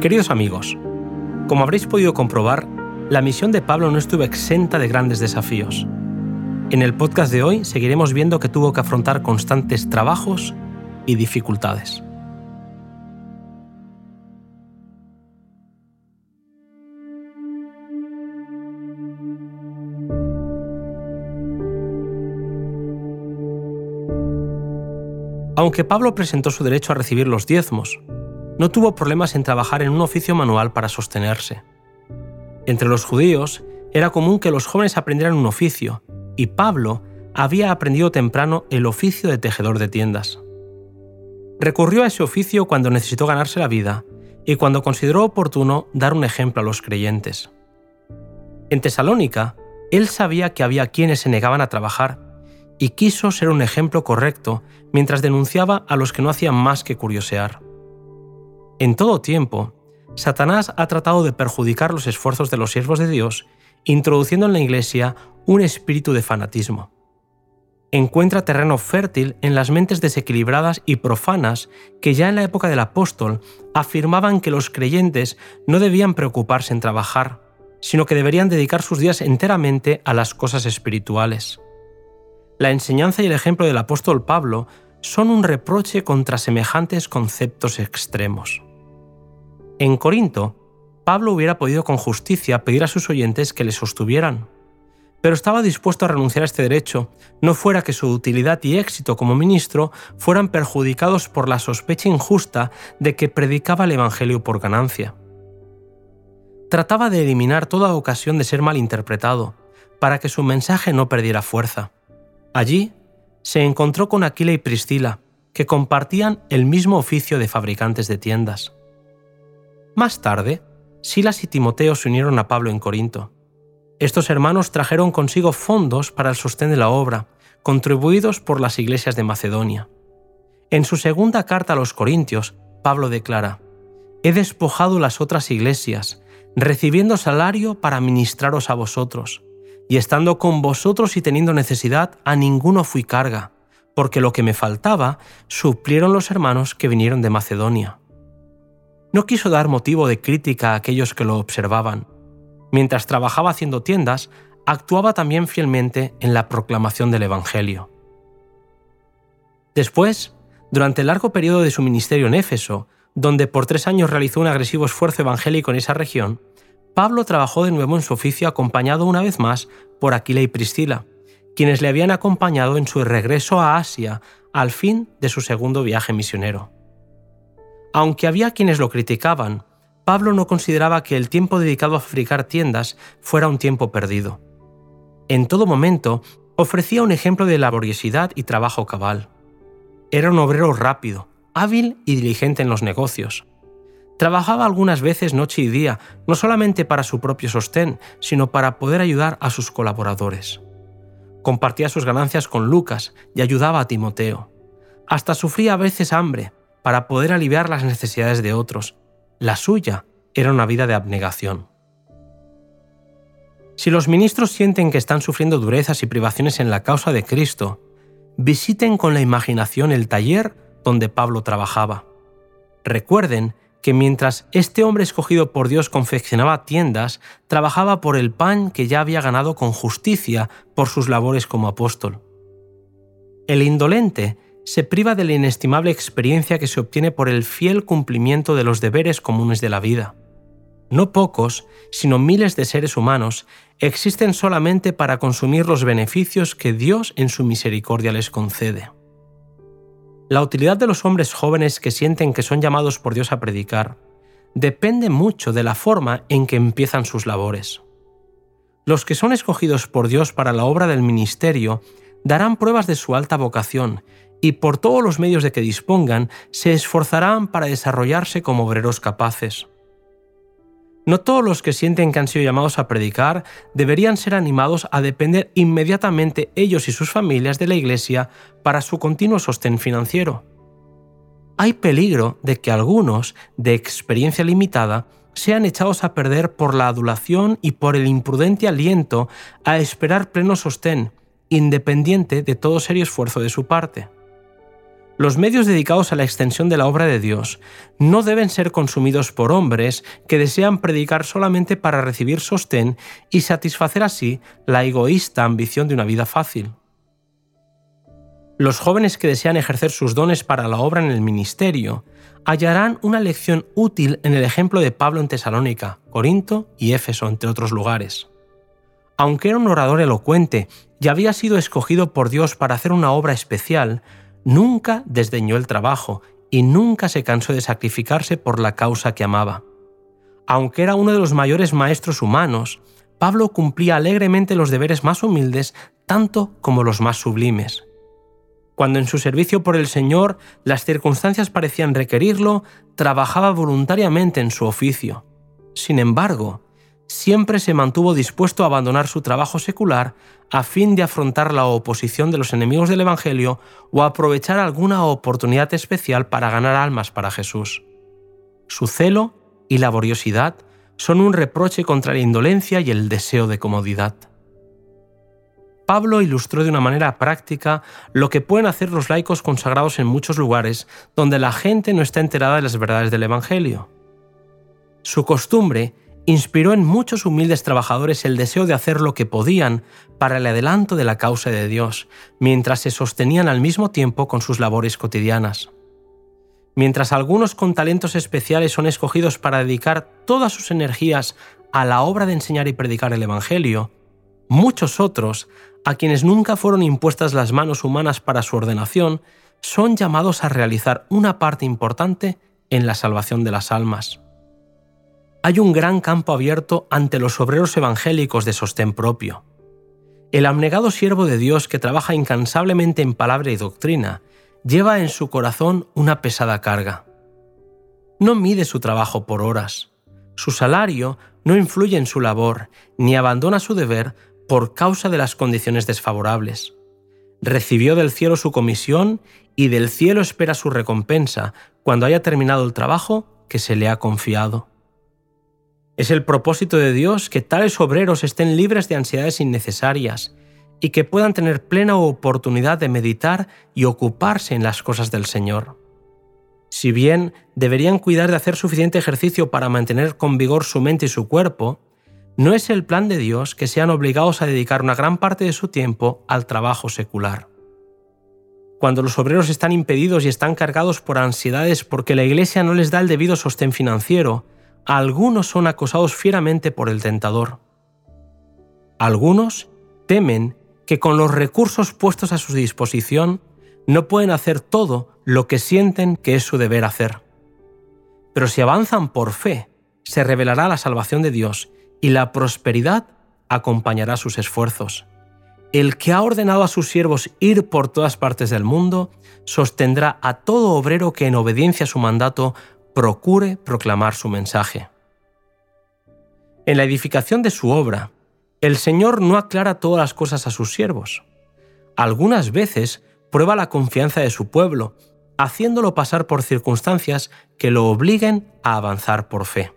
Queridos amigos, como habréis podido comprobar, la misión de Pablo no estuvo exenta de grandes desafíos. En el podcast de hoy seguiremos viendo que tuvo que afrontar constantes trabajos y dificultades. Aunque Pablo presentó su derecho a recibir los diezmos, no tuvo problemas en trabajar en un oficio manual para sostenerse. Entre los judíos era común que los jóvenes aprendieran un oficio, y Pablo había aprendido temprano el oficio de tejedor de tiendas. Recurrió a ese oficio cuando necesitó ganarse la vida y cuando consideró oportuno dar un ejemplo a los creyentes. En Tesalónica, él sabía que había quienes se negaban a trabajar y quiso ser un ejemplo correcto mientras denunciaba a los que no hacían más que curiosear. En todo tiempo, Satanás ha tratado de perjudicar los esfuerzos de los siervos de Dios, introduciendo en la Iglesia un espíritu de fanatismo. Encuentra terreno fértil en las mentes desequilibradas y profanas que ya en la época del apóstol afirmaban que los creyentes no debían preocuparse en trabajar, sino que deberían dedicar sus días enteramente a las cosas espirituales. La enseñanza y el ejemplo del apóstol Pablo son un reproche contra semejantes conceptos extremos. En Corinto, Pablo hubiera podido con justicia pedir a sus oyentes que le sostuvieran, pero estaba dispuesto a renunciar a este derecho, no fuera que su utilidad y éxito como ministro fueran perjudicados por la sospecha injusta de que predicaba el Evangelio por ganancia. Trataba de eliminar toda ocasión de ser malinterpretado, para que su mensaje no perdiera fuerza. Allí se encontró con Aquila y Priscila, que compartían el mismo oficio de fabricantes de tiendas. Más tarde, Silas y Timoteo se unieron a Pablo en Corinto. Estos hermanos trajeron consigo fondos para el sostén de la obra, contribuidos por las iglesias de Macedonia. En su segunda carta a los Corintios, Pablo declara, He despojado las otras iglesias, recibiendo salario para ministraros a vosotros y estando con vosotros y teniendo necesidad, a ninguno fui carga, porque lo que me faltaba suplieron los hermanos que vinieron de Macedonia. No quiso dar motivo de crítica a aquellos que lo observaban. Mientras trabajaba haciendo tiendas, actuaba también fielmente en la proclamación del Evangelio. Después, durante el largo periodo de su ministerio en Éfeso, donde por tres años realizó un agresivo esfuerzo evangélico en esa región, Pablo trabajó de nuevo en su oficio acompañado una vez más por Aquila y Priscila, quienes le habían acompañado en su regreso a Asia al fin de su segundo viaje misionero. Aunque había quienes lo criticaban, Pablo no consideraba que el tiempo dedicado a fabricar tiendas fuera un tiempo perdido. En todo momento ofrecía un ejemplo de laboriosidad y trabajo cabal. Era un obrero rápido, hábil y diligente en los negocios, Trabajaba algunas veces noche y día, no solamente para su propio sostén, sino para poder ayudar a sus colaboradores. Compartía sus ganancias con Lucas y ayudaba a Timoteo. Hasta sufría a veces hambre para poder aliviar las necesidades de otros. La suya era una vida de abnegación. Si los ministros sienten que están sufriendo durezas y privaciones en la causa de Cristo, visiten con la imaginación el taller donde Pablo trabajaba. Recuerden que mientras este hombre escogido por Dios confeccionaba tiendas, trabajaba por el pan que ya había ganado con justicia por sus labores como apóstol. El indolente se priva de la inestimable experiencia que se obtiene por el fiel cumplimiento de los deberes comunes de la vida. No pocos, sino miles de seres humanos existen solamente para consumir los beneficios que Dios en su misericordia les concede. La utilidad de los hombres jóvenes que sienten que son llamados por Dios a predicar depende mucho de la forma en que empiezan sus labores. Los que son escogidos por Dios para la obra del ministerio darán pruebas de su alta vocación y por todos los medios de que dispongan se esforzarán para desarrollarse como obreros capaces. No todos los que sienten que han sido llamados a predicar deberían ser animados a depender inmediatamente ellos y sus familias de la Iglesia para su continuo sostén financiero. Hay peligro de que algunos, de experiencia limitada, sean echados a perder por la adulación y por el imprudente aliento a esperar pleno sostén, independiente de todo serio esfuerzo de su parte. Los medios dedicados a la extensión de la obra de Dios no deben ser consumidos por hombres que desean predicar solamente para recibir sostén y satisfacer así la egoísta ambición de una vida fácil. Los jóvenes que desean ejercer sus dones para la obra en el ministerio hallarán una lección útil en el ejemplo de Pablo en Tesalónica, Corinto y Éfeso, entre otros lugares. Aunque era un orador elocuente y había sido escogido por Dios para hacer una obra especial, nunca desdeñó el trabajo y nunca se cansó de sacrificarse por la causa que amaba. Aunque era uno de los mayores maestros humanos, Pablo cumplía alegremente los deberes más humildes tanto como los más sublimes. Cuando en su servicio por el Señor las circunstancias parecían requerirlo, trabajaba voluntariamente en su oficio. Sin embargo, siempre se mantuvo dispuesto a abandonar su trabajo secular a fin de afrontar la oposición de los enemigos del Evangelio o aprovechar alguna oportunidad especial para ganar almas para Jesús. Su celo y laboriosidad son un reproche contra la indolencia y el deseo de comodidad. Pablo ilustró de una manera práctica lo que pueden hacer los laicos consagrados en muchos lugares donde la gente no está enterada de las verdades del Evangelio. Su costumbre inspiró en muchos humildes trabajadores el deseo de hacer lo que podían para el adelanto de la causa de Dios, mientras se sostenían al mismo tiempo con sus labores cotidianas. Mientras algunos con talentos especiales son escogidos para dedicar todas sus energías a la obra de enseñar y predicar el Evangelio, muchos otros, a quienes nunca fueron impuestas las manos humanas para su ordenación, son llamados a realizar una parte importante en la salvación de las almas hay un gran campo abierto ante los obreros evangélicos de sostén propio. El abnegado siervo de Dios que trabaja incansablemente en palabra y doctrina lleva en su corazón una pesada carga. No mide su trabajo por horas. Su salario no influye en su labor, ni abandona su deber por causa de las condiciones desfavorables. Recibió del cielo su comisión y del cielo espera su recompensa cuando haya terminado el trabajo que se le ha confiado. Es el propósito de Dios que tales obreros estén libres de ansiedades innecesarias y que puedan tener plena oportunidad de meditar y ocuparse en las cosas del Señor. Si bien deberían cuidar de hacer suficiente ejercicio para mantener con vigor su mente y su cuerpo, no es el plan de Dios que sean obligados a dedicar una gran parte de su tiempo al trabajo secular. Cuando los obreros están impedidos y están cargados por ansiedades porque la Iglesia no les da el debido sostén financiero, algunos son acosados fieramente por el tentador. Algunos temen que con los recursos puestos a su disposición no pueden hacer todo lo que sienten que es su deber hacer. Pero si avanzan por fe, se revelará la salvación de Dios y la prosperidad acompañará sus esfuerzos. El que ha ordenado a sus siervos ir por todas partes del mundo, sostendrá a todo obrero que en obediencia a su mandato procure proclamar su mensaje. En la edificación de su obra, el Señor no aclara todas las cosas a sus siervos. Algunas veces prueba la confianza de su pueblo, haciéndolo pasar por circunstancias que lo obliguen a avanzar por fe.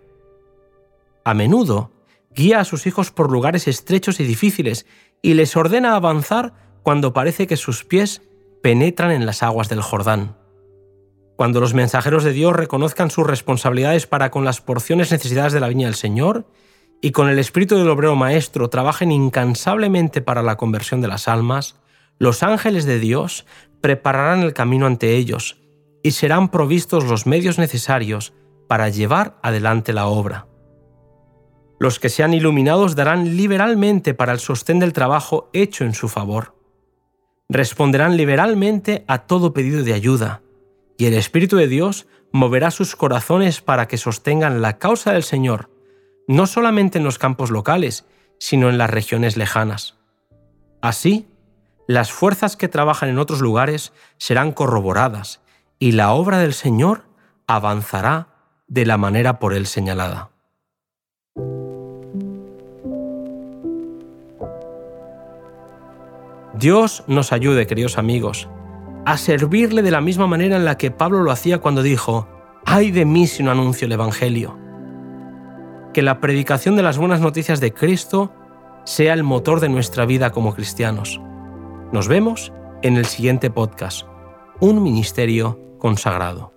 A menudo, guía a sus hijos por lugares estrechos y difíciles y les ordena avanzar cuando parece que sus pies penetran en las aguas del Jordán. Cuando los mensajeros de Dios reconozcan sus responsabilidades para con las porciones necesitadas de la viña del Señor y con el espíritu del obrero maestro trabajen incansablemente para la conversión de las almas, los ángeles de Dios prepararán el camino ante ellos y serán provistos los medios necesarios para llevar adelante la obra. Los que sean iluminados darán liberalmente para el sostén del trabajo hecho en su favor. Responderán liberalmente a todo pedido de ayuda, y el Espíritu de Dios moverá sus corazones para que sostengan la causa del Señor, no solamente en los campos locales, sino en las regiones lejanas. Así, las fuerzas que trabajan en otros lugares serán corroboradas y la obra del Señor avanzará de la manera por él señalada. Dios nos ayude, queridos amigos, a servirle de la misma manera en la que Pablo lo hacía cuando dijo, ay de mí si no anuncio el Evangelio. Que la predicación de las buenas noticias de Cristo sea el motor de nuestra vida como cristianos. Nos vemos en el siguiente podcast. un ministerio consagrado.